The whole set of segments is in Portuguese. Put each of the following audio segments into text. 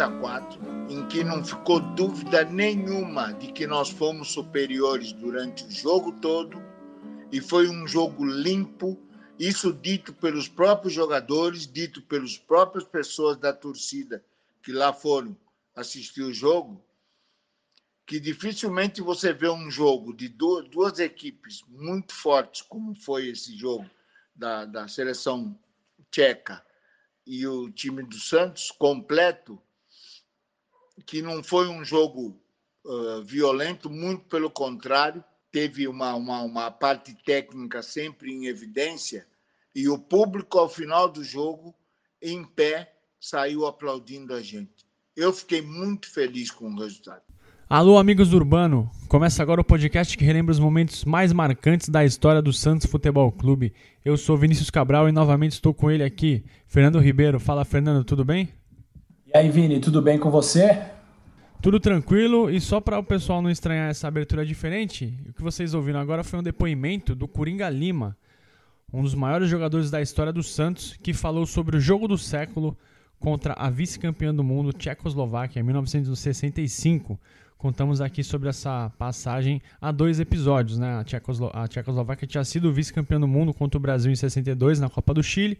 ganhamos o jogo de 6 a 4, em que não ficou dúvida nenhuma de que nós fomos superiores durante o jogo todo e foi um jogo limpo. Isso dito pelos próprios jogadores, dito pelas próprias pessoas da torcida que lá foram assistir o jogo, que dificilmente você vê um jogo de duas, duas equipes muito fortes, como foi esse jogo da, da seleção tcheca e o time do Santos completo, que não foi um jogo uh, violento, muito pelo contrário, teve uma, uma, uma parte técnica sempre em evidência e o público, ao final do jogo, em pé, saiu aplaudindo a gente. Eu fiquei muito feliz com o resultado. Alô, amigos do Urbano! Começa agora o podcast que relembra os momentos mais marcantes da história do Santos Futebol Clube. Eu sou Vinícius Cabral e novamente estou com ele aqui, Fernando Ribeiro. Fala, Fernando, tudo bem? E aí, Vini, tudo bem com você? Tudo tranquilo e só para o pessoal não estranhar essa abertura diferente, o que vocês ouviram agora foi um depoimento do Coringa Lima, um dos maiores jogadores da história do Santos, que falou sobre o jogo do século contra a vice-campeã do mundo, Tchecoslováquia, em 1965 contamos aqui sobre essa passagem há dois episódios. Né? A, Tchecoslo a Tchecoslováquia tinha sido vice-campeão do mundo contra o Brasil em 62 na Copa do Chile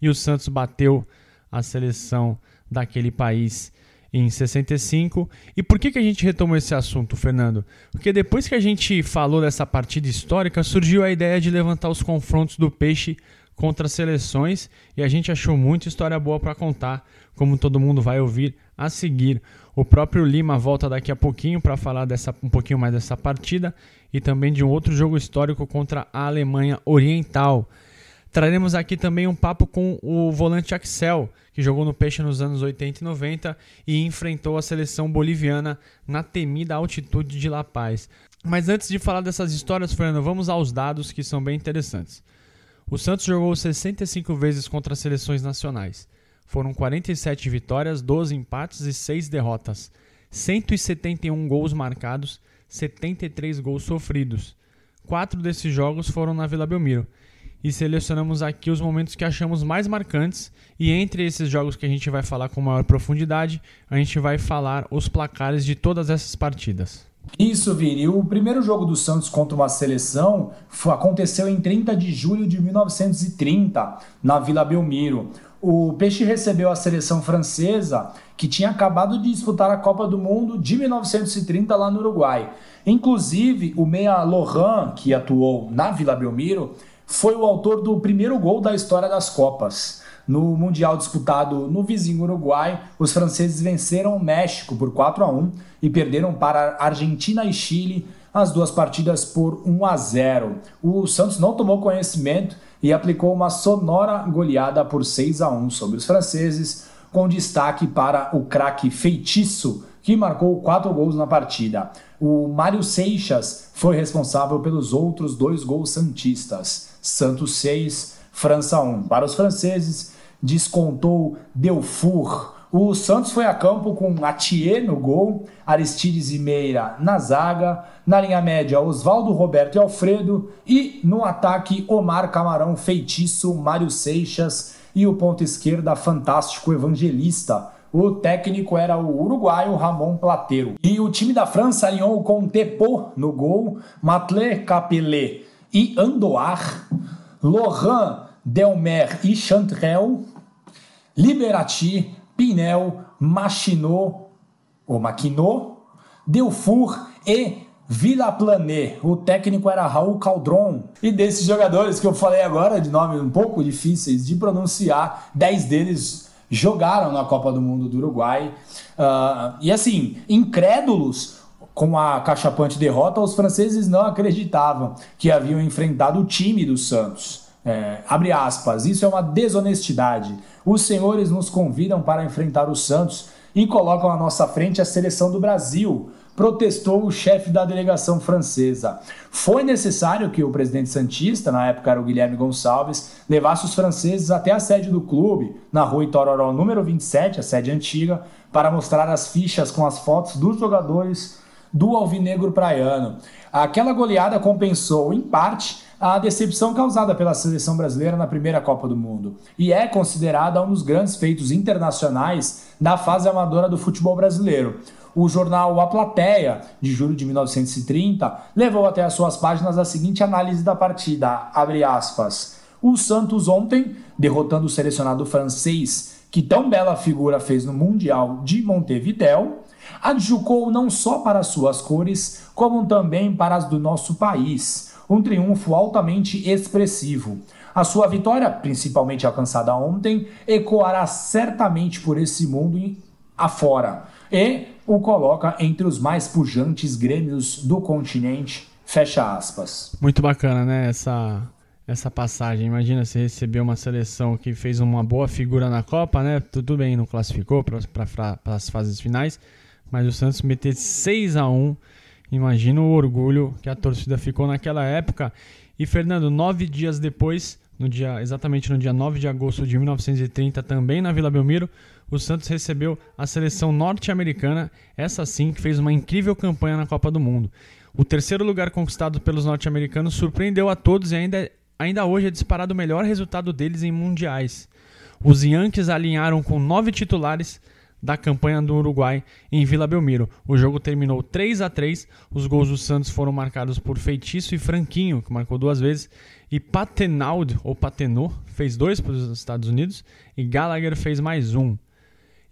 e o Santos bateu a seleção daquele país em 65. E por que, que a gente retomou esse assunto, Fernando? Porque depois que a gente falou dessa partida histórica, surgiu a ideia de levantar os confrontos do Peixe contra seleções e a gente achou muita história boa para contar, como todo mundo vai ouvir a seguir. O próprio Lima volta daqui a pouquinho para falar dessa, um pouquinho mais dessa partida e também de um outro jogo histórico contra a Alemanha Oriental. Traremos aqui também um papo com o volante Axel, que jogou no Peixe nos anos 80 e 90 e enfrentou a seleção boliviana na temida altitude de La Paz. Mas antes de falar dessas histórias, Fernando, vamos aos dados que são bem interessantes. O Santos jogou 65 vezes contra as seleções nacionais. Foram 47 vitórias, 12 empates e 6 derrotas. 171 gols marcados, 73 gols sofridos. Quatro desses jogos foram na Vila Belmiro. E selecionamos aqui os momentos que achamos mais marcantes. E entre esses jogos que a gente vai falar com maior profundidade, a gente vai falar os placares de todas essas partidas. Isso, Vini. O primeiro jogo do Santos contra uma seleção aconteceu em 30 de julho de 1930, na Vila Belmiro. O Peixe recebeu a seleção francesa, que tinha acabado de disputar a Copa do Mundo de 1930 lá no Uruguai. Inclusive, o meia Lohan, que atuou na Vila Belmiro, foi o autor do primeiro gol da história das Copas. No Mundial disputado no vizinho Uruguai, os franceses venceram o México por 4 a 1 e perderam para Argentina e Chile as duas partidas por 1 a 0. O Santos não tomou conhecimento e aplicou uma sonora goleada por 6 a 1 sobre os franceses, com destaque para o craque feitiço, que marcou quatro gols na partida. O Mário Seixas foi responsável pelos outros dois gols santistas. Santos 6, França 1. Para os franceses, descontou Delfour. O Santos foi a campo com Atier no gol, Aristides e Meira na zaga, na linha média Oswaldo, Roberto e Alfredo e no ataque Omar Camarão, Feitiço, Mário Seixas e o ponto esquerda fantástico Evangelista. O técnico era o uruguaio Ramon Plateiro. E o time da França alinhou com Tepo no gol, Matle Capelé e Andoar, Laurent Delmer e Chantrel, Liberati, Pinel, Machinot, ou Maquinot, Delfour e Vila. O técnico era Raul Caldron. E desses jogadores que eu falei agora, de nomes um pouco difíceis de pronunciar, 10 deles jogaram na Copa do Mundo do Uruguai. Uh, e assim, incrédulos com a cachapante derrota, os franceses não acreditavam que haviam enfrentado o time do Santos. É, abre aspas, isso é uma desonestidade. Os senhores nos convidam para enfrentar o Santos e colocam à nossa frente a seleção do Brasil, protestou o chefe da delegação francesa. Foi necessário que o presidente Santista, na época era o Guilherme Gonçalves, levasse os franceses até a sede do clube, na rua Itororó número 27, a sede antiga, para mostrar as fichas com as fotos dos jogadores do Alvinegro Praiano. Aquela goleada compensou, em parte, a decepção causada pela seleção brasileira na primeira Copa do Mundo e é considerada um dos grandes feitos internacionais da fase amadora do futebol brasileiro. O jornal A Plateia, de julho de 1930, levou até as suas páginas a seguinte análise da partida, abre aspas. O Santos ontem, derrotando o selecionado francês, que tão bela figura fez no Mundial de Montevideo, adjugou não só para suas cores, como também para as do nosso país. Um triunfo altamente expressivo. A sua vitória, principalmente alcançada ontem, ecoará certamente por esse mundo afora e o coloca entre os mais pujantes grêmios do continente. Fecha aspas. Muito bacana, né? Essa, essa passagem. Imagina você receber uma seleção que fez uma boa figura na Copa, né? Tudo bem, não classificou para as fases finais, mas o Santos meter 6 a 1 Imagina o orgulho que a torcida ficou naquela época. E Fernando, nove dias depois, no dia, exatamente no dia 9 de agosto de 1930, também na Vila Belmiro, o Santos recebeu a seleção norte-americana, essa sim que fez uma incrível campanha na Copa do Mundo. O terceiro lugar conquistado pelos norte-americanos surpreendeu a todos e ainda, ainda hoje é disparado o melhor resultado deles em mundiais. Os Yankees alinharam com nove titulares da campanha do Uruguai em Vila Belmiro. O jogo terminou 3 a 3. Os gols do Santos foram marcados por Feitiço e Franquinho, que marcou duas vezes, e Patenaud ou Patenot fez dois para os Estados Unidos e Gallagher fez mais um.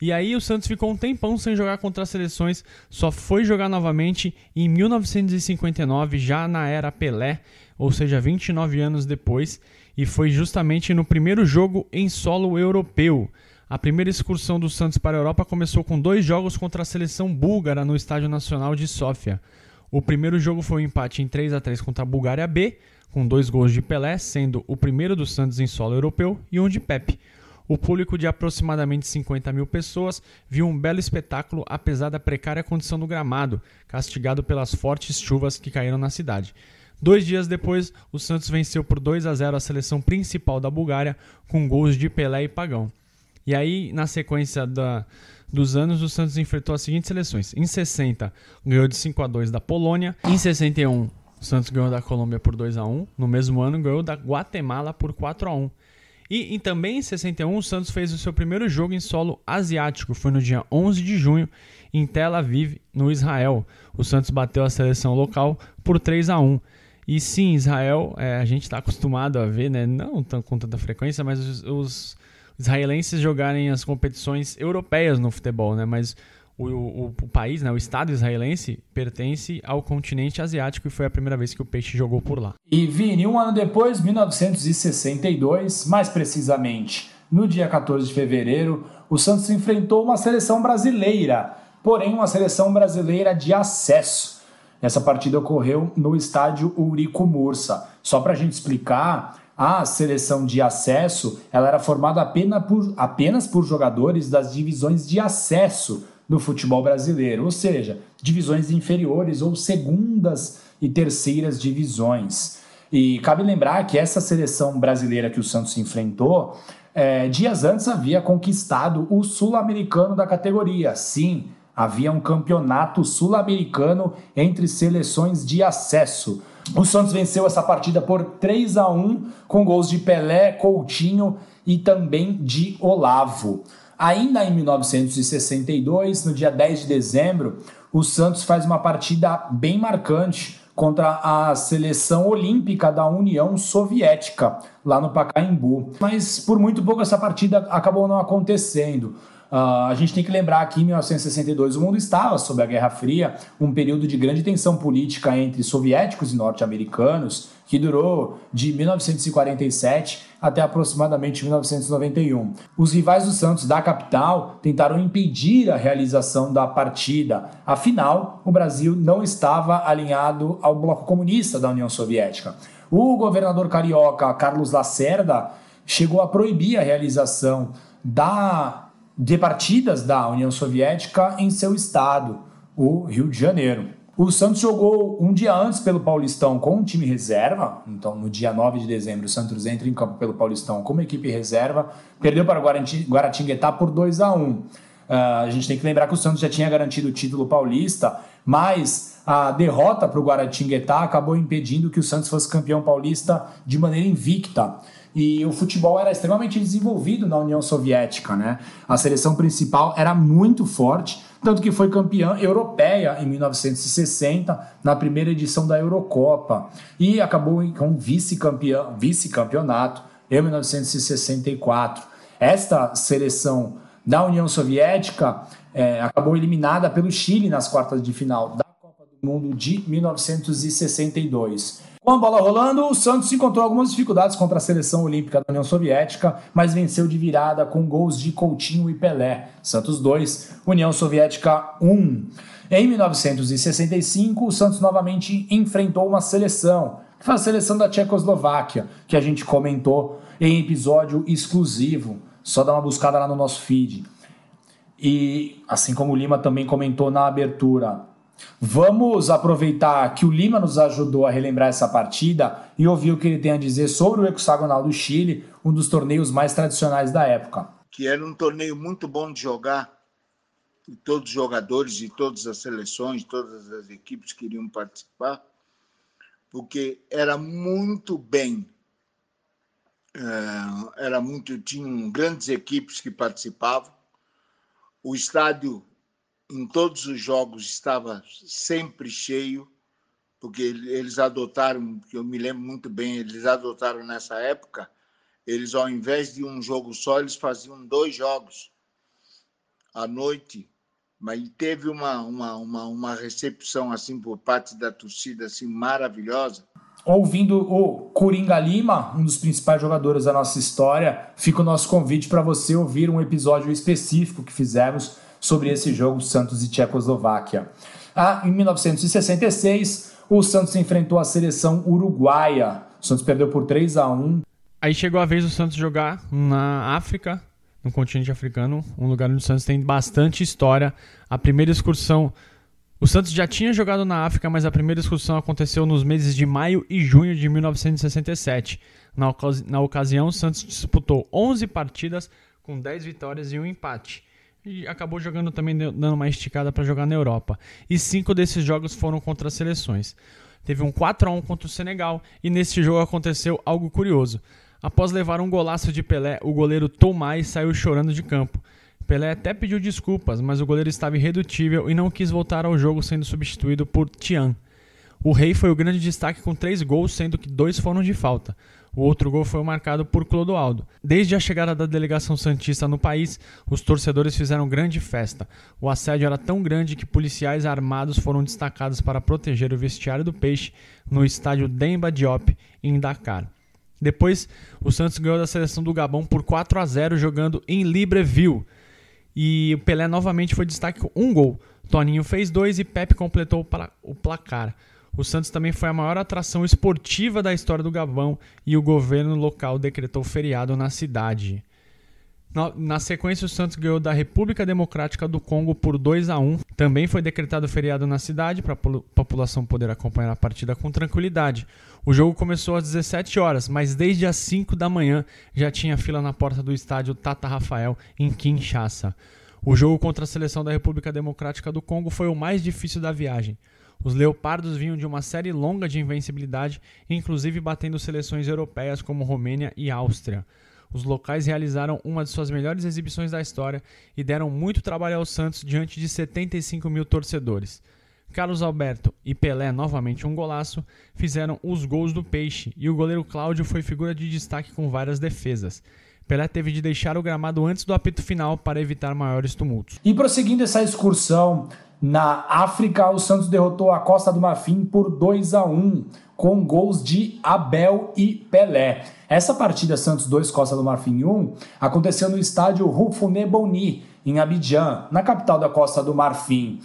E aí o Santos ficou um tempão sem jogar contra as seleções, só foi jogar novamente em 1959, já na era Pelé, ou seja, 29 anos depois, e foi justamente no primeiro jogo em solo europeu. A primeira excursão do Santos para a Europa começou com dois jogos contra a seleção búlgara no Estádio Nacional de Sófia. O primeiro jogo foi um empate em 3 a 3 contra a Bulgária B, com dois gols de Pelé, sendo o primeiro do Santos em solo europeu e um de Pepe. O público de aproximadamente 50 mil pessoas viu um belo espetáculo apesar da precária condição do gramado, castigado pelas fortes chuvas que caíram na cidade. Dois dias depois, o Santos venceu por 2 a 0 a seleção principal da Bulgária, com gols de Pelé e Pagão. E aí, na sequência da, dos anos, o Santos enfrentou as seguintes seleções. Em 60, ganhou de 5 a 2 da Polônia. Em 61, o Santos ganhou da Colômbia por 2 a 1 No mesmo ano, ganhou da Guatemala por 4 a 1 e, e, também em 61, o Santos fez o seu primeiro jogo em solo asiático. Foi no dia 11 de junho, em Tel Aviv, no Israel. O Santos bateu a seleção local por 3 a 1 E sim, Israel, é, a gente está acostumado a ver, né? não tão, com tanta frequência, mas os, os israelenses jogarem as competições europeias no futebol, né? Mas o, o, o, país, né, o Estado israelense, pertence ao continente asiático e foi a primeira vez que o Peixe jogou por lá. E Vini, um ano depois, 1962, mais precisamente, no dia 14 de fevereiro, o Santos enfrentou uma seleção brasileira, porém uma seleção brasileira de acesso. Essa partida ocorreu no estádio Urico Mursa. Só para a gente explicar, a seleção de acesso ela era formada apenas por, apenas por jogadores das divisões de acesso do futebol brasileiro, ou seja, divisões inferiores ou segundas e terceiras divisões. E cabe lembrar que essa seleção brasileira que o Santos enfrentou, é, dias antes havia conquistado o sul-americano da categoria. Sim, havia um campeonato sul-americano entre seleções de acesso. O Santos venceu essa partida por 3 a 1 com gols de Pelé, Coutinho e também de Olavo. Ainda em 1962, no dia 10 de dezembro, o Santos faz uma partida bem marcante contra a seleção olímpica da União Soviética, lá no Pacaembu. Mas por muito pouco essa partida acabou não acontecendo. Uh, a gente tem que lembrar que em 1962 o mundo estava sob a Guerra Fria, um período de grande tensão política entre soviéticos e norte-americanos, que durou de 1947 até aproximadamente 1991. Os rivais do Santos da capital tentaram impedir a realização da partida, afinal, o Brasil não estava alinhado ao bloco comunista da União Soviética. O governador carioca Carlos Lacerda chegou a proibir a realização da de partidas da União Soviética em seu estado, o Rio de Janeiro. O Santos jogou um dia antes pelo Paulistão com um time reserva, então no dia 9 de dezembro o Santos entra em campo pelo Paulistão como equipe reserva, perdeu para o Guaratinguetá por 2 a 1 Uh, a gente tem que lembrar que o Santos já tinha garantido o título paulista, mas a derrota para o Guaratinguetá acabou impedindo que o Santos fosse campeão paulista de maneira invicta. E o futebol era extremamente desenvolvido na União Soviética, né? A seleção principal era muito forte, tanto que foi campeã europeia em 1960, na primeira edição da Eurocopa, e acabou com vice-campeonato vice em 1964. Esta seleção da União Soviética é, acabou eliminada pelo Chile nas quartas de final da Copa do Mundo de 1962. Com a bola rolando, o Santos encontrou algumas dificuldades contra a seleção olímpica da União Soviética, mas venceu de virada com gols de Coutinho e Pelé. Santos 2, União Soviética 1. Em 1965, o Santos novamente enfrentou uma seleção, que foi a seleção da Tchecoslováquia, que a gente comentou em episódio exclusivo. Só dá uma buscada lá no nosso feed. E assim como o Lima também comentou na abertura, vamos aproveitar que o Lima nos ajudou a relembrar essa partida e ouvir o que ele tem a dizer sobre o hexagonal do Chile, um dos torneios mais tradicionais da época. Que era um torneio muito bom de jogar, e todos os jogadores de todas as seleções, todas as equipes queriam participar, porque era muito bem é, era muito tinham grandes equipes que participavam. O estádio em todos os jogos estava sempre cheio, porque eles adotaram, eu me lembro muito bem, eles adotaram nessa época, eles ao invés de um jogo só, eles faziam dois jogos à noite, mas teve uma, uma, uma, uma recepção assim por parte da torcida assim maravilhosa ouvindo o Coringa Lima, um dos principais jogadores da nossa história, fica o nosso convite para você ouvir um episódio específico que fizemos sobre esse jogo Santos e Tchecoslováquia. Ah, em 1966, o Santos enfrentou a seleção uruguaia. O Santos perdeu por 3 a 1. Aí chegou a vez do Santos jogar na África, no continente africano, um lugar onde o Santos tem bastante história. A primeira excursão o Santos já tinha jogado na África, mas a primeira excursão aconteceu nos meses de maio e junho de 1967. Na, ocasi na ocasião, o Santos disputou 11 partidas com 10 vitórias e um empate. E acabou jogando também, dando uma esticada para jogar na Europa. E cinco desses jogos foram contra as seleções. Teve um 4 a 1 contra o Senegal e nesse jogo aconteceu algo curioso. Após levar um golaço de Pelé, o goleiro Tomás saiu chorando de campo. Pelé até pediu desculpas, mas o goleiro estava irredutível e não quis voltar ao jogo sendo substituído por Tian. O Rei foi o grande destaque com três gols, sendo que dois foram de falta. O outro gol foi marcado por Clodoaldo. Desde a chegada da delegação Santista no país, os torcedores fizeram grande festa. O assédio era tão grande que policiais armados foram destacados para proteger o vestiário do Peixe no estádio Demba Diop, em Dakar. Depois, o Santos ganhou da seleção do Gabão por 4 a 0 jogando em Libreville. E o Pelé novamente foi destaque com um gol. Toninho fez dois e Pepe completou o placar. O Santos também foi a maior atração esportiva da história do Gabão e o governo local decretou feriado na cidade. Na, sequência, o Santos ganhou da República Democrática do Congo por 2 a 1. Também foi decretado feriado na cidade para a população poder acompanhar a partida com tranquilidade. O jogo começou às 17 horas, mas desde as 5 da manhã já tinha fila na porta do estádio Tata Rafael em Kinshasa. O jogo contra a seleção da República Democrática do Congo foi o mais difícil da viagem. Os Leopardos vinham de uma série longa de invencibilidade, inclusive batendo seleções europeias como Romênia e Áustria. Os locais realizaram uma de suas melhores exibições da história e deram muito trabalho ao Santos diante de 75 mil torcedores. Carlos Alberto e Pelé, novamente um golaço, fizeram os gols do Peixe e o goleiro Cláudio foi figura de destaque com várias defesas. Pelé teve de deixar o gramado antes do apito final para evitar maiores tumultos. E prosseguindo essa excursão na África, o Santos derrotou a Costa do Marfim por 2 a 1 com gols de Abel e Pelé. Essa partida Santos 2 Costa do Marfim 1 aconteceu no estádio Rufune Boni, em Abidjan, na capital da Costa do Marfim.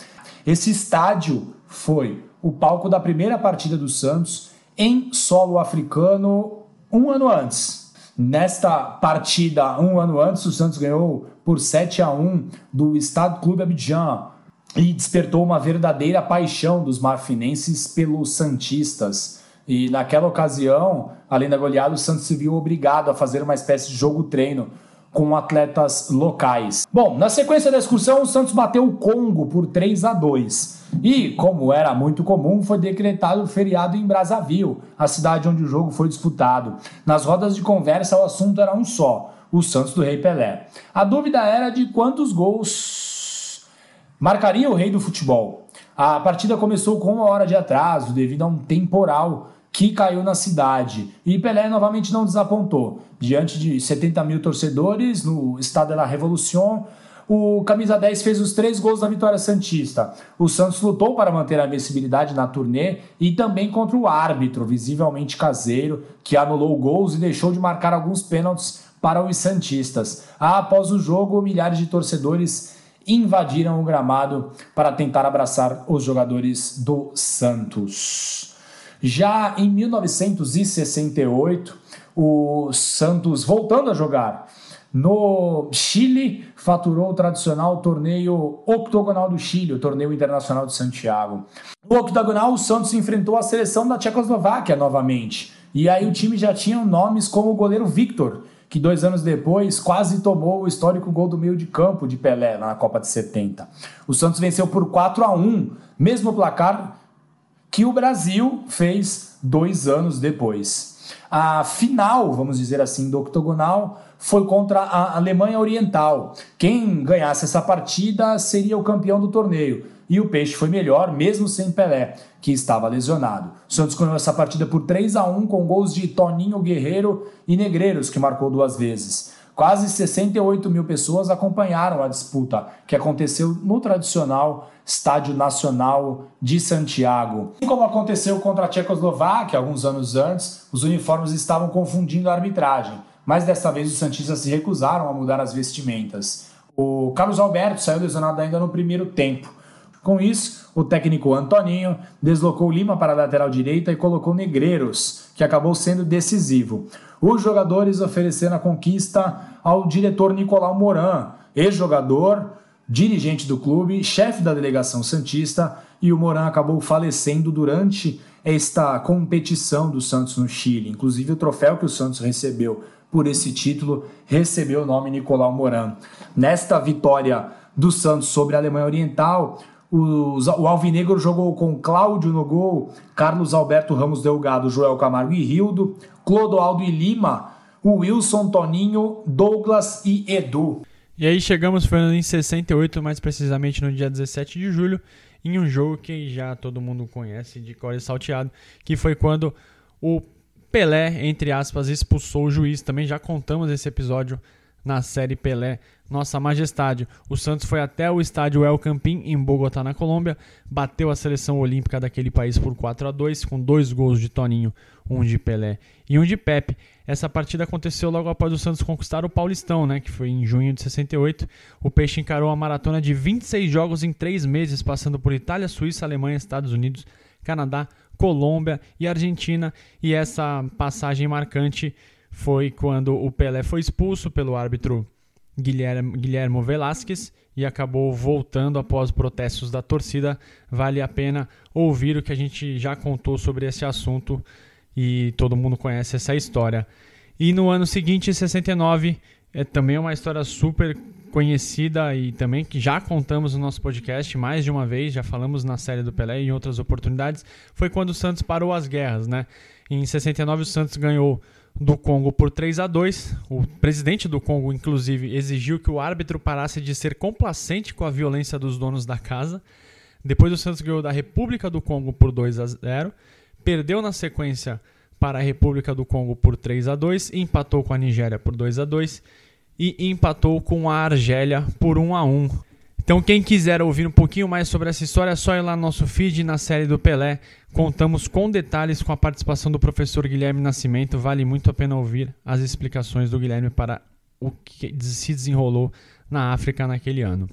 Esse estádio foi o palco da primeira partida do Santos em solo africano um ano antes. Nesta partida, um ano antes, o Santos ganhou por 7 a 1 do Estado Clube Abidjan, e despertou uma verdadeira paixão dos marfinenses pelos Santistas. E naquela ocasião, além da goleada, o Santos se viu obrigado a fazer uma espécie de jogo-treino com atletas locais. Bom, na sequência da excursão, o Santos bateu o Congo por 3 a 2. E, como era muito comum, foi decretado feriado em Brazzaville, a cidade onde o jogo foi disputado. Nas rodas de conversa, o assunto era um só: o Santos do Rei Pelé. A dúvida era de quantos gols marcaria o rei do futebol. A partida começou com uma hora de atraso devido a um temporal que caiu na cidade. E Pelé novamente não desapontou. Diante de 70 mil torcedores no Estado da Revolução, o camisa 10 fez os três gols da vitória Santista. O Santos lutou para manter a invencibilidade na turnê e também contra o árbitro, visivelmente caseiro, que anulou gols e deixou de marcar alguns pênaltis para os Santistas. Após o jogo, milhares de torcedores invadiram o gramado para tentar abraçar os jogadores do Santos. Já em 1968, o Santos, voltando a jogar no Chile, faturou o tradicional torneio octogonal do Chile, o torneio internacional de Santiago. No octogonal, o Santos enfrentou a seleção da Tchecoslováquia novamente. E aí o time já tinha nomes como o goleiro Victor, que dois anos depois quase tomou o histórico gol do meio de campo de Pelé na Copa de 70. O Santos venceu por 4 a 1, mesmo placar que o Brasil fez dois anos depois. A final, vamos dizer assim, do octogonal foi contra a Alemanha Oriental. Quem ganhasse essa partida seria o campeão do torneio. E o Peixe foi melhor, mesmo sem Pelé, que estava lesionado. O Santos ganhou essa partida por 3 a 1 com gols de Toninho Guerreiro e Negreiros, que marcou duas vezes. Quase 68 mil pessoas acompanharam a disputa, que aconteceu no tradicional Estádio Nacional de Santiago. Assim como aconteceu contra a Tchecoslováquia alguns anos antes, os uniformes estavam confundindo a arbitragem, mas desta vez os Santistas se recusaram a mudar as vestimentas. O Carlos Alberto saiu lesionado ainda no primeiro tempo. Com isso, o técnico Antoninho deslocou Lima para a lateral direita e colocou Negreiros, que acabou sendo decisivo. Os jogadores ofereceram a conquista ao diretor Nicolau Moran, ex-jogador, dirigente do clube, chefe da delegação Santista, e o Moran acabou falecendo durante esta competição do Santos no Chile. Inclusive, o troféu que o Santos recebeu por esse título recebeu o nome Nicolau Moran. Nesta vitória do Santos sobre a Alemanha Oriental, o Alvinegro jogou com Cláudio no gol, Carlos Alberto Ramos Delgado, Joel Camargo e Rildo, Clodoaldo e Lima, Wilson, Toninho, Douglas e Edu. E aí chegamos, Fernando, em 68, mais precisamente no dia 17 de julho, em um jogo que já todo mundo conhece de core salteado, que foi quando o Pelé, entre aspas, expulsou o juiz. Também já contamos esse episódio na série Pelé nossa Majestade. O Santos foi até o estádio El Campín, em Bogotá, na Colômbia, bateu a seleção olímpica daquele país por 4 a 2 com dois gols de Toninho, um de Pelé e um de Pepe. Essa partida aconteceu logo após o Santos conquistar o Paulistão, né, que foi em junho de 68. O Peixe encarou a maratona de 26 jogos em 3 meses, passando por Itália, Suíça, Alemanha, Estados Unidos, Canadá, Colômbia e Argentina. E essa passagem marcante foi quando o Pelé foi expulso pelo árbitro Guilherme, Guilhermo Velasquez e acabou voltando após protestos da torcida. Vale a pena ouvir o que a gente já contou sobre esse assunto e todo mundo conhece essa história. E no ano seguinte, 69, é também uma história super conhecida e também que já contamos no nosso podcast mais de uma vez, já falamos na série do Pelé e em outras oportunidades, foi quando o Santos parou as guerras, né? Em 69 o Santos ganhou do Congo por 3 a 2. O presidente do Congo, inclusive, exigiu que o árbitro parasse de ser complacente com a violência dos donos da casa. Depois o Santos ganhou da República do Congo por 2 a 0. Perdeu na sequência para a República do Congo por 3 a 2, empatou com a Nigéria por 2 a 2 e empatou com a Argélia por 1 a 1. Então, quem quiser ouvir um pouquinho mais sobre essa história, é só ir lá no nosso feed na série do Pelé. Contamos com detalhes com a participação do professor Guilherme Nascimento. Vale muito a pena ouvir as explicações do Guilherme para o que se desenrolou na África naquele ano.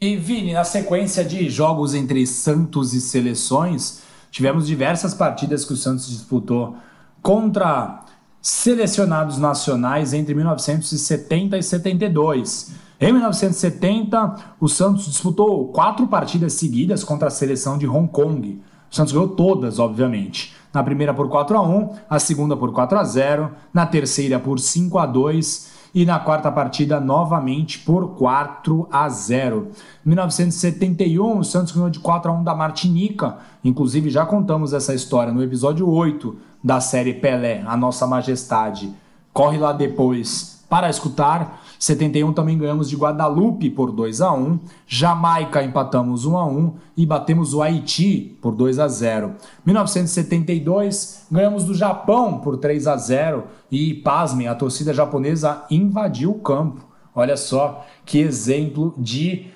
E Vini, na sequência de jogos entre Santos e seleções, tivemos diversas partidas que o Santos disputou contra selecionados nacionais entre 1970 e 72. Em 1970, o Santos disputou quatro partidas seguidas contra a seleção de Hong Kong. O Santos ganhou todas, obviamente. Na primeira por 4 a 1, a segunda por 4 a 0, na terceira por 5 a 2 e na quarta partida novamente por 4 a 0. 1971, o Santos ganhou de 4 a 1 da Martinica, inclusive já contamos essa história no episódio 8 da série Pelé, a nossa majestade. Corre lá depois para escutar. 71 também ganhamos de Guadalupe por 2 a 1, Jamaica empatamos 1 a 1 e batemos o Haiti por 2 a 0. 1972 ganhamos do Japão por 3 a 0 e pasmem, a torcida japonesa invadiu o campo. Olha só que exemplo de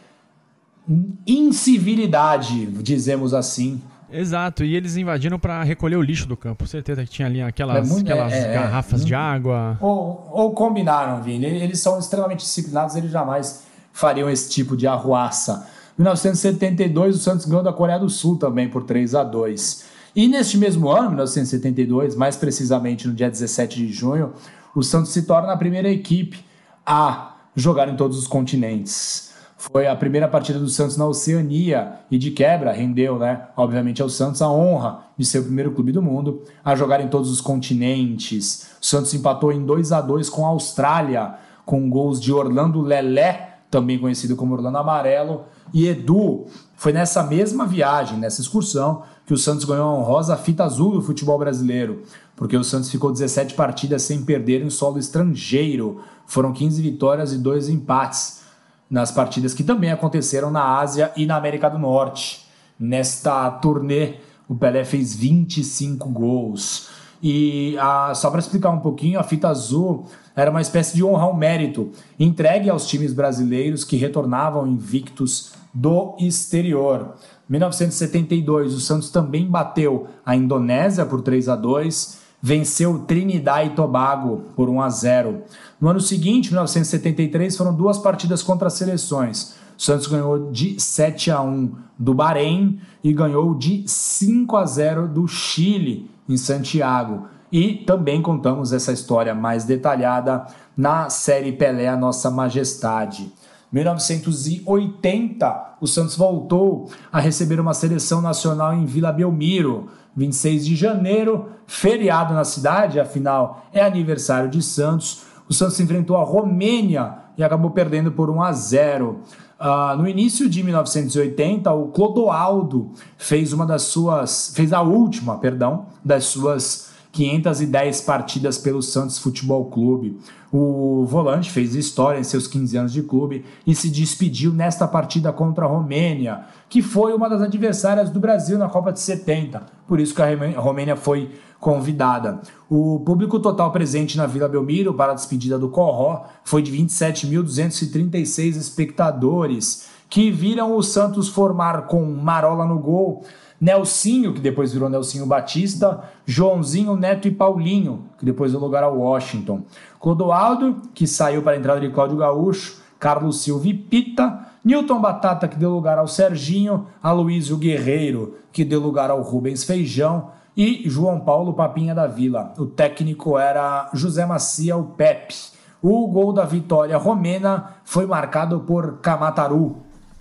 incivilidade, dizemos assim, Exato, e eles invadiram para recolher o lixo do campo. Certeza que tinha ali aquelas, é muito, aquelas é, é garrafas é, de água. Ou, ou combinaram, Vini. Eles são extremamente disciplinados, eles jamais fariam esse tipo de arruaça. 1972, o Santos ganhou da Coreia do Sul também por 3 a 2 E neste mesmo ano, 1972, mais precisamente no dia 17 de junho, o Santos se torna a primeira equipe a jogar em todos os continentes. Foi a primeira partida do Santos na Oceania e de quebra rendeu, né, obviamente ao Santos a honra de ser o primeiro clube do mundo a jogar em todos os continentes. O Santos empatou em 2 a 2 com a Austrália, com gols de Orlando Lelé, também conhecido como Orlando Amarelo, e Edu. Foi nessa mesma viagem, nessa excursão, que o Santos ganhou a honrosa fita azul do futebol brasileiro, porque o Santos ficou 17 partidas sem perder em solo estrangeiro. Foram 15 vitórias e 2 empates nas partidas que também aconteceram na Ásia e na América do Norte. Nesta turnê, o Pelé fez 25 gols. E a, só para explicar um pouquinho, a fita azul era uma espécie de honra ao mérito entregue aos times brasileiros que retornavam invictos do exterior. 1972, o Santos também bateu a Indonésia por 3 a 2 venceu Trinidad e Tobago por 1 a 0. No ano seguinte, 1973, foram duas partidas contra as seleções. O Santos ganhou de 7 a 1 do Bahrein e ganhou de 5 a 0 do Chile em Santiago. E também contamos essa história mais detalhada na série Pelé, a Nossa Majestade. 1980, o Santos voltou a receber uma seleção nacional em Vila Belmiro. 26 de janeiro, feriado na cidade, afinal é aniversário de Santos. O Santos enfrentou a Romênia e acabou perdendo por 1 a 0. Uh, ah, no início de 1980, o Clodoaldo fez uma das suas, fez a última, perdão, das suas 510 partidas pelo Santos Futebol Clube. O volante fez história em seus 15 anos de clube e se despediu nesta partida contra a Romênia, que foi uma das adversárias do Brasil na Copa de 70. Por isso que a Romênia foi convidada. O público total presente na Vila Belmiro para a despedida do Corró foi de 27.236 espectadores, que viram o Santos formar com Marola no gol, Nelsinho, que depois virou Nelsinho Batista, Joãozinho, Neto e Paulinho, que depois deu lugar ao Washington. Clodoaldo, que saiu para a entrada de Cláudio Gaúcho, Carlos Silva e Pita, Newton Batata, que deu lugar ao Serginho, Aloysio Guerreiro, que deu lugar ao Rubens Feijão, e João Paulo Papinha da Vila. O técnico era José Macia, o Pepe. O gol da vitória romena foi marcado por Camataru.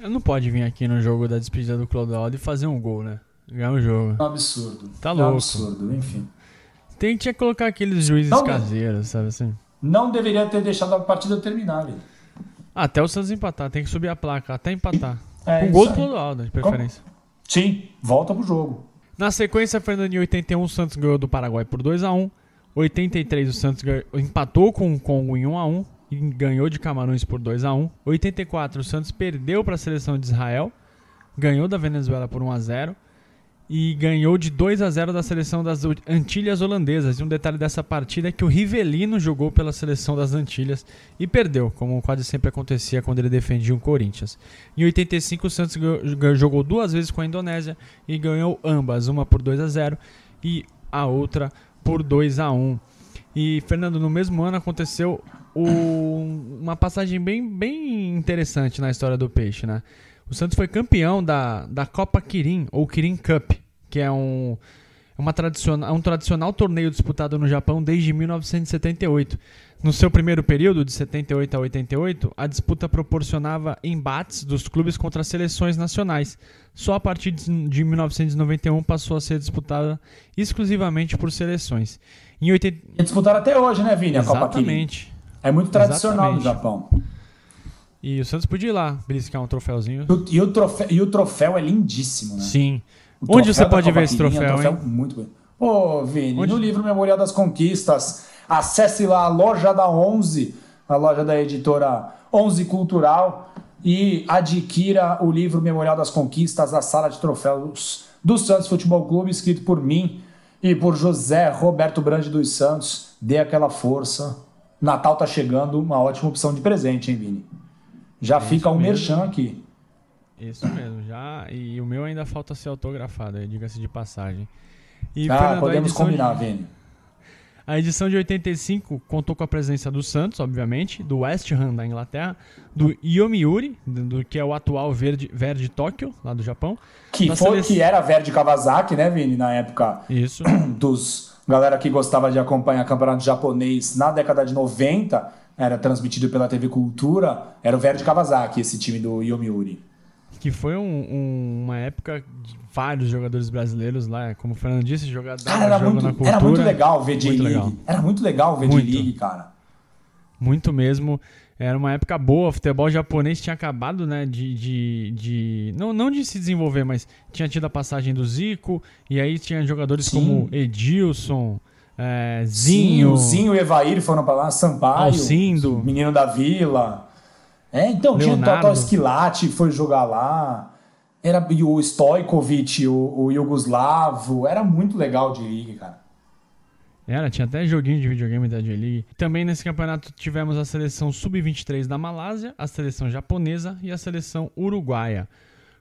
Não pode vir aqui no jogo da despedida do Clodoaldo e fazer um gol, né? Ganhar um jogo. É um absurdo. Tá louco. É um absurdo, enfim. Tem que colocar aqueles juízes não, caseiros, sabe assim? Não deveria ter deixado a partida terminar, velho. Até o Santos empatar, tem que subir a placa, até empatar. É, Com gol do Clodoaldo, de preferência. Como? Sim, volta pro jogo. Na sequência, Fernando, em 81, o Santos ganhou do Paraguai por 2x1. 83, o Santos ganhou, empatou com o Congo em 1x1 e ganhou de Camarões por 2x1. 84, o Santos perdeu para a seleção de Israel, ganhou da Venezuela por 1x0 e ganhou de 2 a 0 da seleção das Antilhas Holandesas. E um detalhe dessa partida é que o Rivelino jogou pela seleção das Antilhas e perdeu, como quase sempre acontecia quando ele defendia o Corinthians. Em 85 o Santos jogou duas vezes com a Indonésia e ganhou ambas, uma por 2 a 0 e a outra por 2 a 1. E Fernando, no mesmo ano aconteceu o, uma passagem bem, bem interessante na história do Peixe, né? O Santos foi campeão da, da Copa Kirin, ou Kirin Cup, que é um, uma tradicional, um tradicional torneio disputado no Japão desde 1978. No seu primeiro período, de 78 a 88, a disputa proporcionava embates dos clubes contra as seleções nacionais. Só a partir de 1991 passou a ser disputada exclusivamente por seleções. Em 80... E disputaram até hoje, né, Vini? A Exatamente. Copa Kirin. É muito tradicional Exatamente. no Japão. E o Santos podia ir lá beliscar um troféuzinho. E o troféu, e o troféu é lindíssimo, né? Sim. Onde você pode ver esse troféu, troféu hein? Muito bom. Ô, Vini, Onde? no livro Memorial das Conquistas, acesse lá a loja da 11, a loja da editora 11 Cultural e adquira o livro Memorial das Conquistas, a sala de troféus do Santos Futebol Clube, escrito por mim e por José Roberto Brande dos Santos. Dê aquela força. Natal tá chegando, uma ótima opção de presente, hein, Vini? Já é fica um merchan aqui. Isso mesmo, já. E o meu ainda falta ser autografado, diga-se de passagem. E, ah, Fernando, podemos combinar, de... Vini. A edição de 85 contou com a presença do Santos, obviamente, do West Ham da Inglaterra, do Yomiuri, do, que é o atual Verde, Verde Tóquio, lá do Japão. Que, foi, seleção... que era Verde Kawasaki, né, Vini, na época Isso. dos galera que gostava de acompanhar campeonato japonês na década de 90 era transmitido pela TV Cultura, era o Verde Kawasaki, esse time do Yomiuri. Que foi um, um, uma época de vários jogadores brasileiros lá, como o Fernando disse, jogador cara, era muito, na cultura. Era muito legal ver J-League. Era muito legal ver J-League, cara. Muito mesmo. Era uma época boa, o futebol japonês tinha acabado, né, de... de, de não, não de se desenvolver, mas tinha tido a passagem do Zico, e aí tinha jogadores Sim. como Edilson, é, Zinho. Sim, Zinho e Evair foram para lá, Sampaio. Alcindo. Menino da Vila. É, então Leonardo. tinha o Totó Esquilate foi jogar lá. Era o Stojkovic, o, o Yugoslavo. Era muito legal de liga, cara. Era, tinha até joguinho de videogame da J-League. Também nesse campeonato tivemos a seleção sub-23 da Malásia, a seleção japonesa e a seleção uruguaia.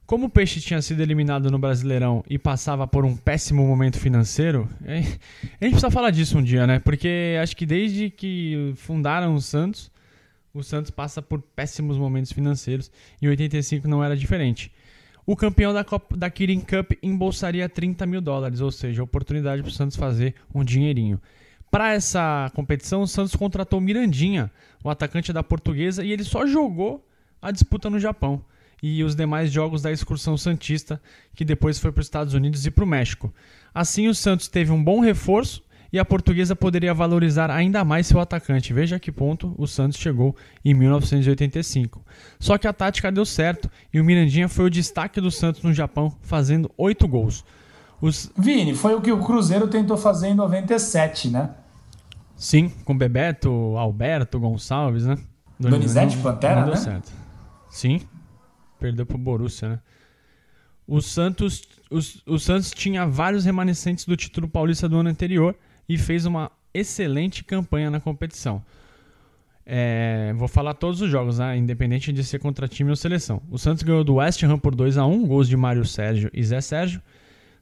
Como o Peixe tinha sido eliminado no Brasileirão e passava por um péssimo momento financeiro, a gente precisa falar disso um dia, né? Porque acho que desde que fundaram o Santos, o Santos passa por péssimos momentos financeiros e em 85 não era diferente. O campeão da, Copa, da Kirin Cup embolsaria 30 mil dólares, ou seja, oportunidade para o Santos fazer um dinheirinho. Para essa competição, o Santos contratou Mirandinha, o atacante da Portuguesa, e ele só jogou a disputa no Japão e os demais jogos da excursão Santista, que depois foi para os Estados Unidos e para o México. Assim, o Santos teve um bom reforço e a portuguesa poderia valorizar ainda mais seu atacante. Veja a que ponto o Santos chegou em 1985. Só que a tática deu certo e o Mirandinha foi o destaque do Santos no Japão, fazendo oito gols. Os... Vini, foi o que o Cruzeiro tentou fazer em 97, né? Sim, com Bebeto, Alberto, Gonçalves, né? Donizete Pantera, não deu né? certo. Sim, perdeu pro Borussia, né? O Santos, os, o Santos tinha vários remanescentes do título paulista do ano anterior e fez uma excelente campanha na competição. É, vou falar todos os jogos, né? independente de ser contra time ou seleção. O Santos ganhou do West Ham por 2 a 1 gols de Mário Sérgio e Zé Sérgio.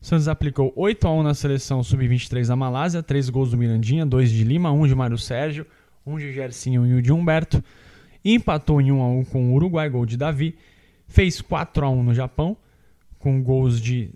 O Santos aplicou 8 a 1 na seleção sub-23 da Malásia, 3 gols do Mirandinha, 2 de Lima, 1 de Mário Sérgio, 1 de Gersinho e 1 de Humberto. E empatou em 1 a 1 com o Uruguai, gol de Davi fez 4 a 1 no Japão, com gols de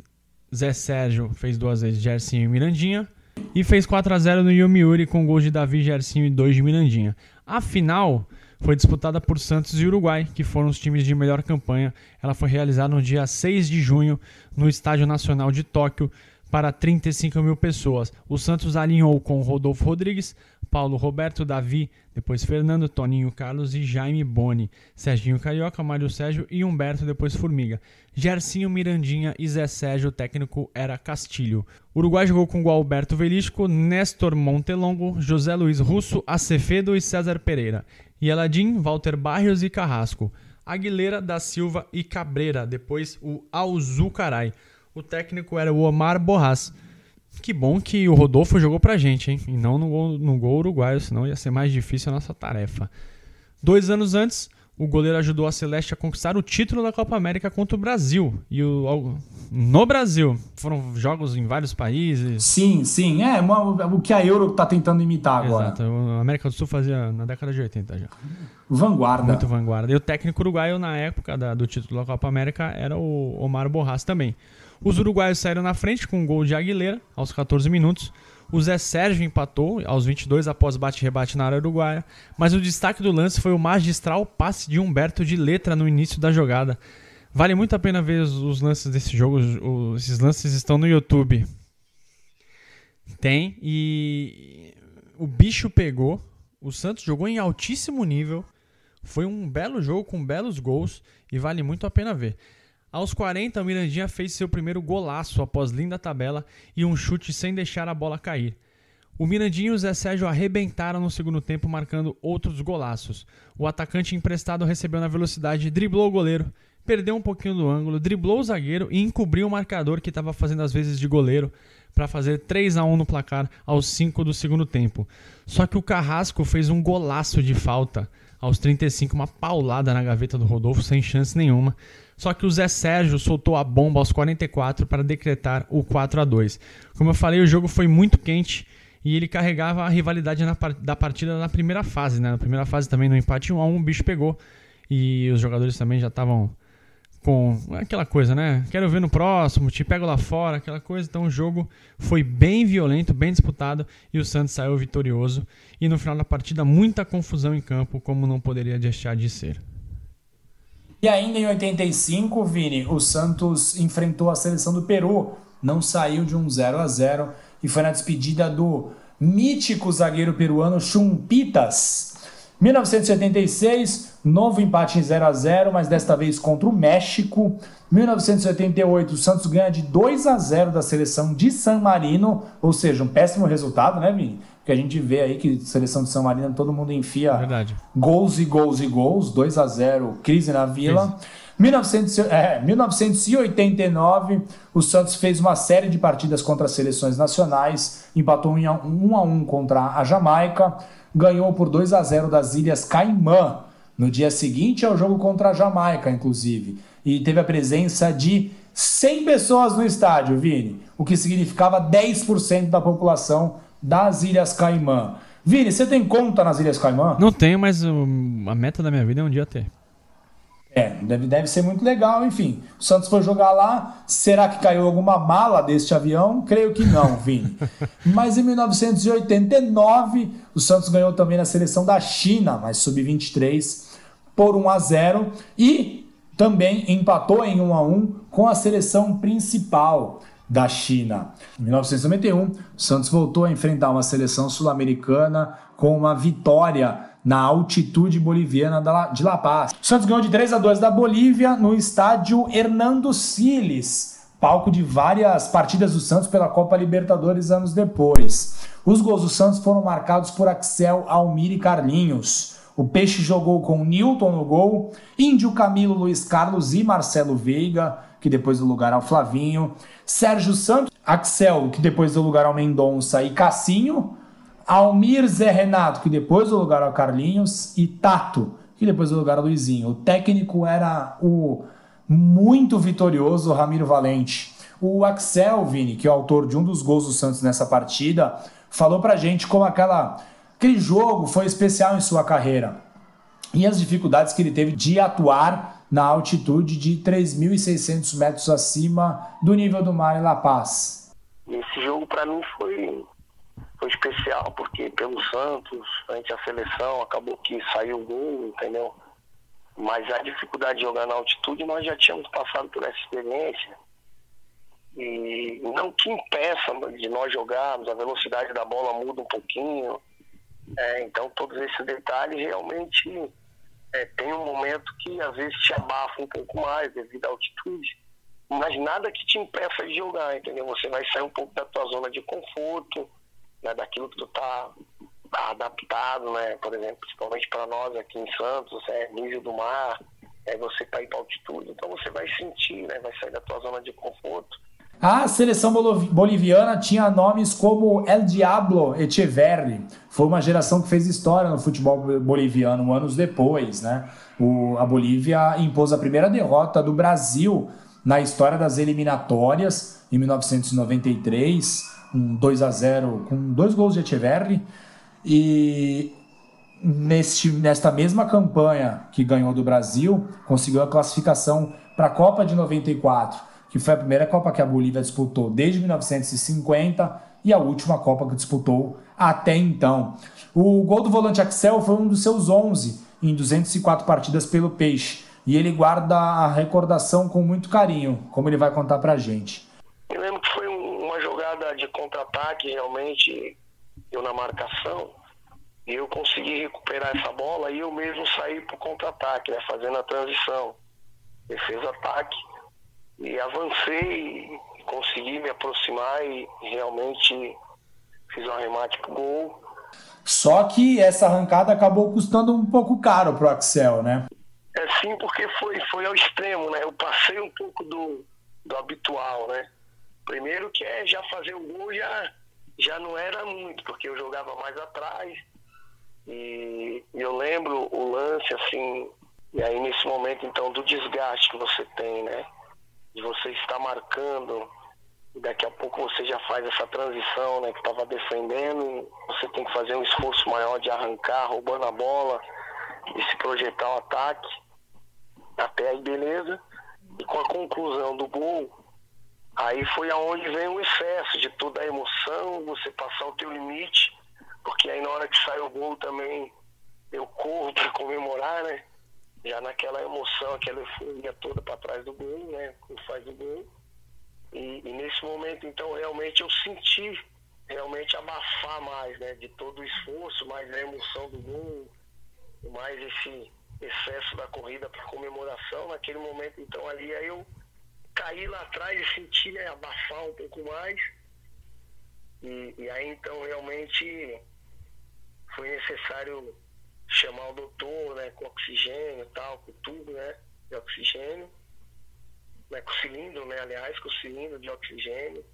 Zé Sérgio, fez duas vezes Gersinho e Mirandinha, e fez 4 a 0 no Yomiuri com gols de Davi, Gersinho e 2 de Mirandinha. A final foi disputada por Santos e Uruguai, que foram os times de melhor campanha. Ela foi realizada no dia 6 de junho no Estádio Nacional de Tóquio para 35 mil pessoas. O Santos alinhou com Rodolfo Rodrigues, Paulo Roberto, Davi, depois Fernando, Toninho Carlos e Jaime Boni, Serginho Carioca, Mário Sérgio e Humberto, depois Formiga. Gercinho, Mirandinha e Zé Sérgio, o técnico era Castilho. O Uruguai jogou com Gualberto Velisco, Néstor Montelongo, José Luiz Russo, Acevedo e César Pereira. E Eladim, Walter Barrios e Carrasco. Aguilera, da Silva e Cabreira, depois o Alzucaray. O técnico era o Omar Borras. Que bom que o Rodolfo jogou pra gente, hein? E não no gol, no gol uruguaio, senão ia ser mais difícil a nossa tarefa. Dois anos antes, o goleiro ajudou a Celeste a conquistar o título da Copa América contra o Brasil. E o, no Brasil. Foram jogos em vários países. Sim, sim. É o que a Euro está tentando imitar agora. Exato. A América do Sul fazia na década de 80 já. Vanguarda. Muito vanguarda. E o técnico uruguaio na época da, do título da Copa América era o Omar Borras também. Os uruguaios saíram na frente com um gol de Aguilera aos 14 minutos. O Zé Sérgio empatou aos 22 após bate-rebate na área uruguaia. Mas o destaque do lance foi o magistral passe de Humberto de letra no início da jogada. Vale muito a pena ver os, lances desse jogo. Esses lances estão no YouTube. Tem. E o bicho pegou. O Santos jogou em altíssimo nível, foi um belo jogo com belos gols e vale muito a pena ver. Aos 40, o Mirandinha fez seu primeiro golaço após linda tabela e um chute sem deixar a bola cair. O Mirandinho e o Zé Sérgio arrebentaram no segundo tempo, marcando outros golaços. O atacante emprestado recebeu na velocidade, driblou o goleiro, perdeu um pouquinho do ângulo, driblou o zagueiro e encobriu o marcador que estava fazendo as vezes de goleiro para fazer 3 a 1 no placar aos 5 do segundo tempo. Só que o Carrasco fez um golaço de falta aos 35, uma paulada na gaveta do Rodolfo sem chance nenhuma. Só que o Zé Sérgio soltou a bomba aos 44 para decretar o 4 a 2. Como eu falei, o jogo foi muito quente e ele carregava a rivalidade na, da partida na primeira fase, né? Na primeira fase também no empate 1 a 1 o bicho pegou e os jogadores também já estavam com aquela coisa, né? Quero ver no próximo, te pego lá fora, aquela coisa. Então o jogo foi bem violento, bem disputado e o Santos saiu vitorioso. E no final da partida, muita confusão em campo, como não poderia deixar de ser. E ainda em 85, Vini, o Santos enfrentou a seleção do Peru, não saiu de um 0 a 0 e foi na despedida do mítico zagueiro peruano Chumpitas. 1976, novo empate em 0 a 0 mas desta vez contra o México. 1988, o Santos ganha de 2 a 0 da seleção de San Marino, ou seja, um péssimo resultado, né, Vini? Porque a gente vê aí que seleção de San Marino todo mundo enfia Verdade. gols e gols e gols, 2 a 0 crise na Vila. 1900, é, 1989, o Santos fez uma série de partidas contra as seleções nacionais, empatou 1 um a 1 contra a Jamaica, ganhou por 2 a 0 das Ilhas Caimã. No dia seguinte ao jogo contra a Jamaica, inclusive. E teve a presença de 100 pessoas no estádio, Vini, o que significava 10% da população das Ilhas Caimã. Vini, você tem conta nas Ilhas Caimã? Não tenho, mas a meta da minha vida é um dia ter. É, deve, deve ser muito legal, enfim. O Santos foi jogar lá. Será que caiu alguma mala deste avião? Creio que não, Vini. Mas em 1989, o Santos ganhou também na seleção da China, mas sub-23, por 1 a 0 e também empatou em 1 a 1 com a seleção principal da China. Em 1991, o Santos voltou a enfrentar uma seleção sul-americana com uma vitória na altitude boliviana de La Paz. O Santos ganhou de 3 a 2 da Bolívia no estádio Hernando Siles, palco de várias partidas do Santos pela Copa Libertadores anos depois. Os gols do Santos foram marcados por Axel, Almir e Carlinhos. O Peixe jogou com Newton no gol, Índio Camilo, Luiz Carlos e Marcelo Veiga, que depois deu lugar ao Flavinho, Sérgio Santos, Axel, que depois deu lugar ao Mendonça e Cassinho, Almir Zé Renato, que depois deu lugar ao Carlinhos, e Tato, que depois deu lugar ao Luizinho. O técnico era o muito vitorioso Ramiro Valente. O Axel, Vini, que é o autor de um dos gols do Santos nessa partida, falou pra gente como aquela, aquele jogo foi especial em sua carreira e as dificuldades que ele teve de atuar na altitude de 3.600 metros acima do nível do mar em La Paz. Esse jogo para mim foi foi especial, porque pelo Santos, ante a seleção, acabou que saiu o gol, entendeu? Mas a dificuldade de jogar na altitude, nós já tínhamos passado por essa experiência. E não que impeça de nós jogarmos, a velocidade da bola muda um pouquinho. É, então, todos esses detalhes realmente é, tem um momento que às vezes te abafa um pouco mais devido à altitude. Mas nada que te impeça de jogar, entendeu? Você vai sair um pouco da tua zona de conforto né, daquilo que tu tá, adaptado, né? Por exemplo, principalmente para nós aqui em Santos, é nível do mar, é você tá aí para altitude, então você vai sentir, né? Vai sair da tua zona de conforto. A seleção boliviana tinha nomes como El Diablo Echeverri. Foi uma geração que fez história no futebol boliviano anos depois, né? O, a Bolívia impôs a primeira derrota do Brasil na história das eliminatórias em 1993 um 2 a 0 com dois gols de Echeverri e neste, nesta mesma campanha que ganhou do Brasil, conseguiu a classificação para a Copa de 94, que foi a primeira Copa que a Bolívia disputou desde 1950 e a última Copa que disputou até então. O gol do volante Axel foi um dos seus 11 em 204 partidas pelo Peixe e ele guarda a recordação com muito carinho, como ele vai contar para gente. Eu lembro que foi um uma jogada de contra-ataque, realmente, eu na marcação, E eu consegui recuperar essa bola e eu mesmo saí para o contra-ataque, né, fazendo a transição. Defesa-ataque. E avancei, consegui me aproximar e realmente fiz um arremate pro gol. Só que essa arrancada acabou custando um pouco caro pro Axel, né? É sim, porque foi, foi ao extremo, né? Eu passei um pouco do, do habitual, né? Primeiro que é já fazer o gol já, já não era muito, porque eu jogava mais atrás. E eu lembro o lance, assim, e aí nesse momento então do desgaste que você tem, né? De você estar marcando, e daqui a pouco você já faz essa transição, né? Que estava defendendo, você tem que fazer um esforço maior de arrancar, roubando a bola e se projetar o ataque. Até aí beleza. E com a conclusão do gol, aí foi aonde vem o excesso de toda a emoção, você passar o teu limite, porque aí na hora que sai o gol também eu corro para comemorar, né? Já naquela emoção, aquela euforia toda para trás do gol, né? Quando faz o gol. E, e, nesse momento, então, realmente eu senti realmente abafar mais, né? De todo o esforço, mais a emoção do gol, mais esse excesso da corrida para comemoração. Naquele momento, então, ali aí eu caí lá atrás e senti né, abafar um pouco mais. E, e aí, então, realmente foi necessário chamar o doutor, né, com oxigênio e tal, com tubo, né, de oxigênio, né, com cilindro, né, aliás, com cilindro de oxigênio.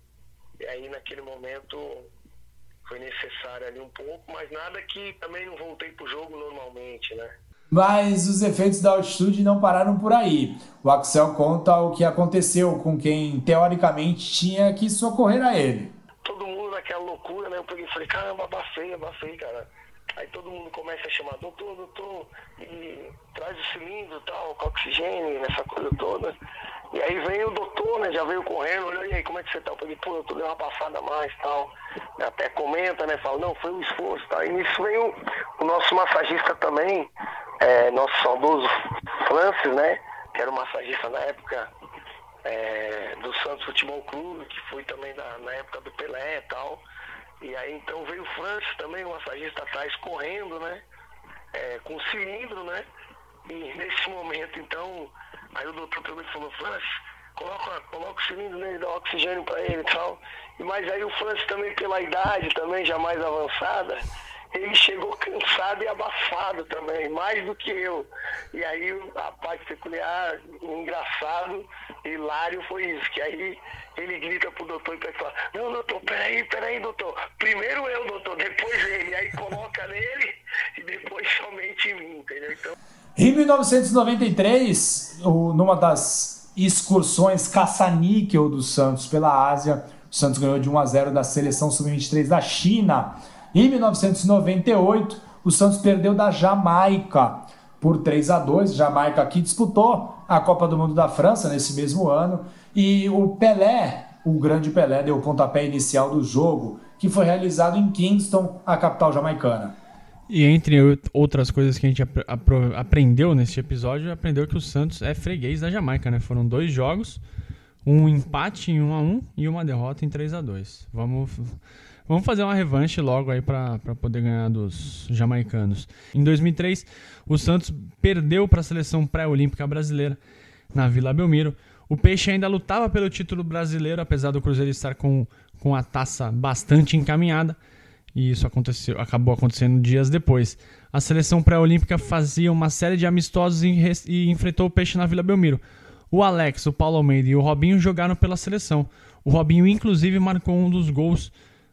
E aí, naquele momento, foi necessário ali um pouco, mas nada que também não voltei pro jogo normalmente, né. Mas os efeitos da altitude não pararam por aí. O Axel conta o que aconteceu com quem teoricamente tinha que socorrer a ele. Todo mundo naquela loucura, né? Eu peguei e falei, caramba, abafei, abafei, cara. Aí todo mundo começa a chamar, doutor, doutor, e traz o cilindro tal, com oxigênio, nessa coisa toda. E aí vem o doutor, né, já veio correndo, olha e aí, como é que você tá? Eu falei, pô, eu tô dando uma passada a mais tal. Até comenta, né, fala, não, foi um esforço tal. E nisso vem o, o nosso massagista também, é, nosso saudoso Francis, né, que era o massagista na época é, do Santos Futebol Clube, que foi também na, na época do Pelé e tal. E aí então veio o Francis também, o massagista atrás, correndo, né? É, com cilindro, né? E nesse momento, então, aí o doutor e falou, Francis, coloca, coloca o cilindro nele, dá oxigênio para ele e tal. Mas aí o Francis também, pela idade também já mais avançada, ele chegou cansado e abafado também, mais do que eu. E aí a parte peculiar, engraçado, hilário foi isso, que aí ele grita pro doutor e pessoal, não, doutor, peraí, peraí, doutor. Primeiro eu, doutor, depois ele. Aí coloca nele e depois somente em mim, entendeu? Então... Em 1993, numa das excursões caça-níquel do Santos pela Ásia, o Santos ganhou de 1 a 0 da seleção sub-23 da China. Em 1998, o Santos perdeu da Jamaica por 3 a 2. Jamaica que disputou a Copa do Mundo da França nesse mesmo ano e o Pelé, o grande Pelé, deu o pontapé inicial do jogo, que foi realizado em Kingston, a capital jamaicana. E entre outras coisas que a gente ap aprendeu neste episódio, aprendeu que o Santos é freguês da Jamaica, né? Foram dois jogos, um empate em 1 a 1 e uma derrota em 3 a 2. Vamos Vamos fazer uma revanche logo aí para poder ganhar dos jamaicanos. Em 2003, o Santos perdeu para a seleção pré-olímpica brasileira na Vila Belmiro. O Peixe ainda lutava pelo título brasileiro, apesar do Cruzeiro estar com, com a taça bastante encaminhada. E isso aconteceu, acabou acontecendo dias depois. A seleção pré-olímpica fazia uma série de amistosos e, e enfrentou o Peixe na Vila Belmiro. O Alex, o Paulo Almeida e o Robinho jogaram pela seleção. O Robinho, inclusive, marcou um dos gols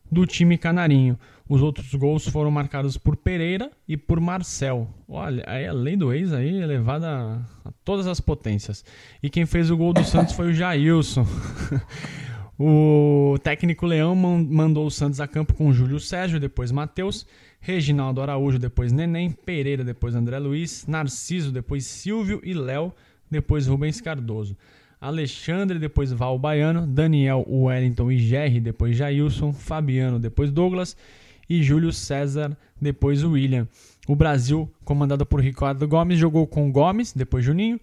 do time canarinho. Os outros gols foram marcados por Pereira e por Marcel. Olha, aí a lei do ex aí elevada a, a todas as potências. E quem fez o gol do Santos foi o Jailson. o técnico Leão mandou o Santos a campo com Júlio Sérgio, depois Matheus, Reginaldo Araújo, depois Neném, Pereira, depois André Luiz, Narciso, depois Silvio e Léo, depois Rubens Cardoso. Alexandre, depois Val Baiano, Daniel Wellington e Jerry, depois Jailson, Fabiano, depois Douglas e Júlio César, depois William. O Brasil, comandado por Ricardo Gomes, jogou com Gomes, depois Juninho,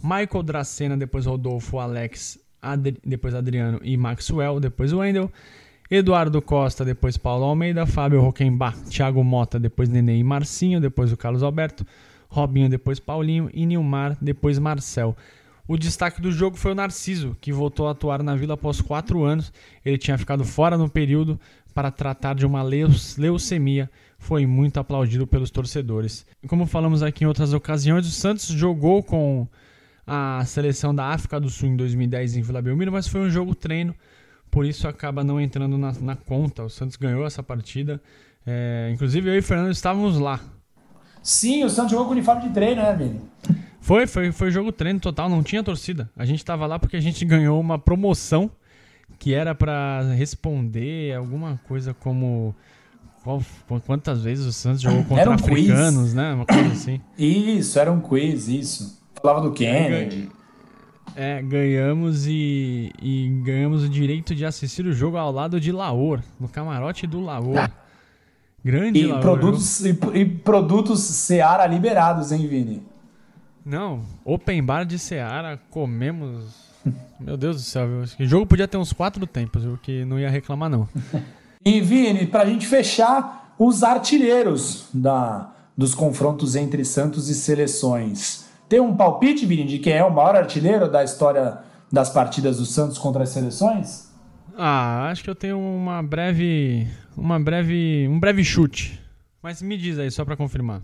Michael Dracena, depois Rodolfo, Alex, Adri depois Adriano e Maxwell, depois Wendel, Eduardo Costa, depois Paulo Almeida, Fábio Roquembar, Thiago Mota, depois Nenê e Marcinho, depois o Carlos Alberto, Robinho, depois Paulinho e Nilmar, depois Marcel. O destaque do jogo foi o Narciso, que voltou a atuar na Vila após quatro anos. Ele tinha ficado fora no período para tratar de uma leucemia. Foi muito aplaudido pelos torcedores. Como falamos aqui em outras ocasiões, o Santos jogou com a seleção da África do Sul em 2010 em Vila Belmiro, mas foi um jogo treino, por isso acaba não entrando na, na conta. O Santos ganhou essa partida. É, inclusive eu e o Fernando estávamos lá. Sim, o Santos jogou com uniforme de treino, né, Vini? Foi, foi, foi jogo treino total, não tinha torcida. A gente estava lá porque a gente ganhou uma promoção que era para responder alguma coisa como qual, quantas vezes o Santos jogou contra um africanos, quiz. né? Uma coisa assim. Isso, era um quiz, isso. Falava do Kennedy. É, ganhamos e, e ganhamos o direito de assistir o jogo ao lado de Laor, no camarote do Laor. Grande e Laor. Produtos, e, e produtos Seara liberados, hein, Vini? Não, open bar de Seara, comemos. Meu Deus do céu, o jogo podia ter uns quatro tempos, o que não ia reclamar, não. e, Vini, pra gente fechar, os artilheiros da, dos confrontos entre Santos e seleções. Tem um palpite, Vini, de quem é o maior artilheiro da história das partidas do Santos contra as seleções? Ah, acho que eu tenho uma breve, uma breve, um breve chute. Mas me diz aí só para confirmar.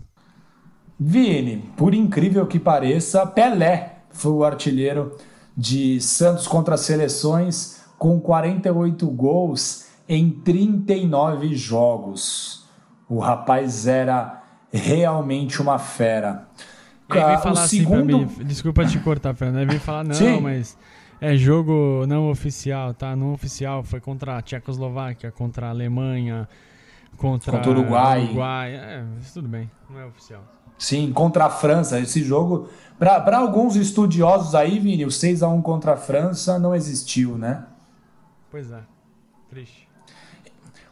Vini, por incrível que pareça, Pelé foi o artilheiro de Santos contra as seleções com 48 gols em 39 jogos. O rapaz era realmente uma fera. Ele veio falar o assim segundo... pra mim, desculpa te cortar, Fernando. Ele veio falar, não, Sim. mas é jogo não oficial, tá? Não oficial, foi contra a Tchecoslováquia, contra a Alemanha, contra, contra o Uruguai. Uruguai. É, tudo bem, não é oficial. Sim, contra a França. Esse jogo, para alguns estudiosos aí, Vini, o 6 a 1 contra a França não existiu, né? Pois é, triste.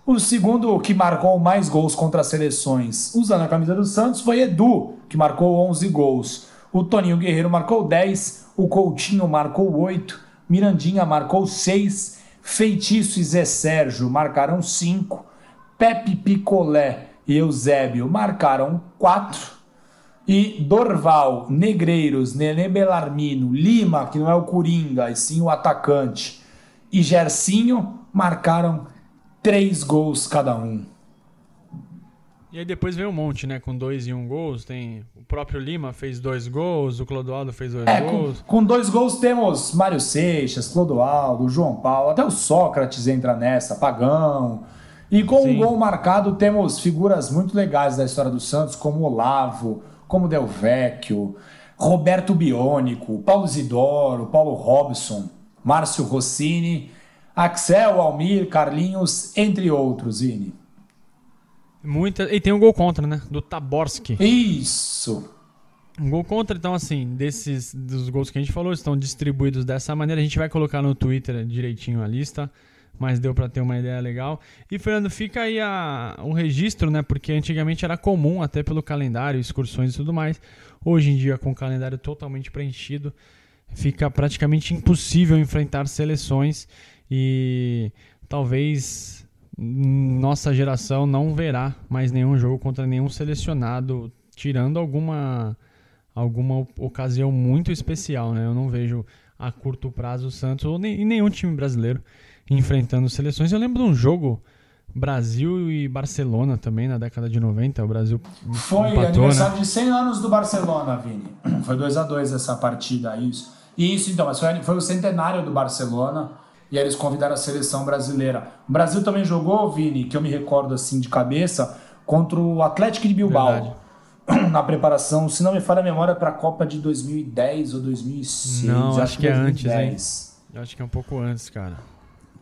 O segundo que marcou mais gols contra as seleções usando a camisa do Santos foi Edu, que marcou 11 gols. O Toninho Guerreiro marcou 10, o Coutinho marcou 8, Mirandinha marcou 6, Feitiço e Zé Sérgio marcaram 5, Pepe Picolé e Eusébio marcaram 4, e Dorval, Negreiros, Nenê Belarmino, Lima, que não é o Coringa, e sim o atacante, e Gercinho marcaram três gols cada um. E aí depois vem um monte, né? Com dois e um gols. Tem o próprio Lima fez dois gols, o Clodoaldo fez dois é, gols. Com, com, dois gols temos Mário Seixas, Clodoaldo, João Paulo, até o Sócrates entra nessa, Pagão. E com Sim. um gol marcado temos figuras muito legais da história do Santos, como Olavo, como Del Vecchio, Roberto Bionico, Paulo Zidoro, Paulo Robson, Márcio Rossini Axel, Almir, Carlinhos, entre outros, Vini. Muita... E tem um gol contra, né? Do Taborski. Isso. Um gol contra, então, assim, desses dos gols que a gente falou, estão distribuídos dessa maneira. A gente vai colocar no Twitter direitinho a lista, mas deu para ter uma ideia legal. E, Fernando, fica aí a, o registro, né? Porque antigamente era comum, até pelo calendário, excursões e tudo mais. Hoje em dia, com o calendário totalmente preenchido, fica praticamente impossível enfrentar seleções e talvez nossa geração não verá mais nenhum jogo contra nenhum selecionado, tirando alguma alguma ocasião muito especial, né? Eu não vejo a curto prazo o Santos ou nem, nenhum time brasileiro enfrentando seleções. Eu lembro de um jogo Brasil e Barcelona também na década de 90, o Brasil Foi empatou, aniversário né? de 100 anos do Barcelona, Vini. Foi 2 a 2 essa partida, isso. Isso, então, mas foi, foi o centenário do Barcelona e aí eles convidaram a seleção brasileira. O Brasil também jogou, Vini, que eu me recordo assim de cabeça, contra o Atlético de Bilbao. Verdade. Na preparação, se não me falha a memória, para a Copa de 2010 ou 2006. Não, acho, acho que, é antes, hein? Eu acho que é um pouco antes, cara.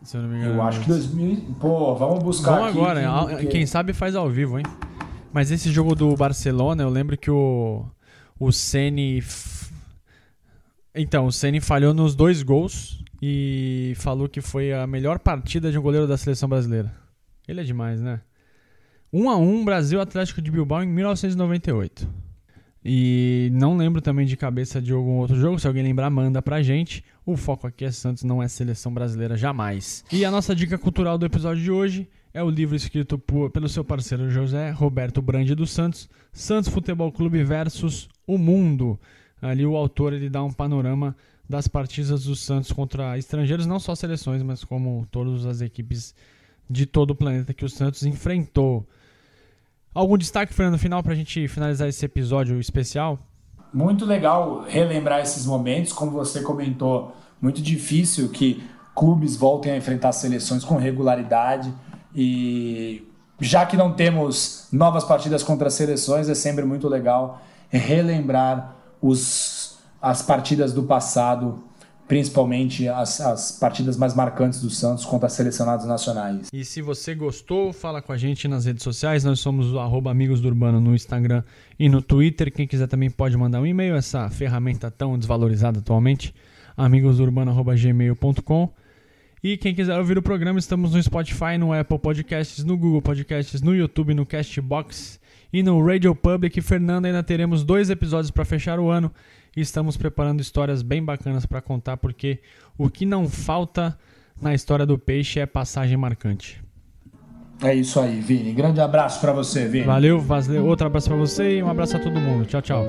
Se eu não me engano. Eu acho que 2000. Pô, vamos buscar. Vamos agora, que... quem sabe faz ao vivo, hein? Mas esse jogo do Barcelona, eu lembro que o, o Ceni. Então, o Ceni falhou nos dois gols e falou que foi a melhor partida de um goleiro da seleção brasileira. Ele é demais, né? 1 a 1 Brasil Atlético de Bilbao em 1998. E não lembro também de cabeça de algum outro jogo. Se alguém lembrar, manda pra gente. O foco aqui é Santos, não é seleção brasileira jamais. E a nossa dica cultural do episódio de hoje é o livro escrito por, pelo seu parceiro José Roberto Brandi dos Santos, Santos Futebol Clube versus o Mundo. Ali o autor ele dá um panorama das partidas do Santos contra estrangeiros, não só seleções, mas como todas as equipes de todo o planeta que o Santos enfrentou. Algum destaque, Fernando, final para a gente finalizar esse episódio especial? Muito legal relembrar esses momentos, como você comentou, muito difícil que clubes voltem a enfrentar seleções com regularidade e já que não temos novas partidas contra seleções, é sempre muito legal relembrar os, as partidas do passado, principalmente as, as partidas mais marcantes do Santos contra selecionados nacionais. E se você gostou, fala com a gente nas redes sociais. Nós somos o Amigos do Urbano no Instagram e no Twitter. Quem quiser também pode mandar um e-mail, essa ferramenta tão desvalorizada atualmente, amigosdourbano.gmail.com. E quem quiser ouvir o programa, estamos no Spotify, no Apple Podcasts, no Google Podcasts, no YouTube, no Castbox e no Radio Public. Fernando, ainda teremos dois episódios para fechar o ano e estamos preparando histórias bem bacanas para contar, porque o que não falta na história do peixe é passagem marcante. É isso aí, Vini. Grande abraço para você, Vini. Valeu, valeu. Outro abraço para você e um abraço a todo mundo. Tchau, tchau.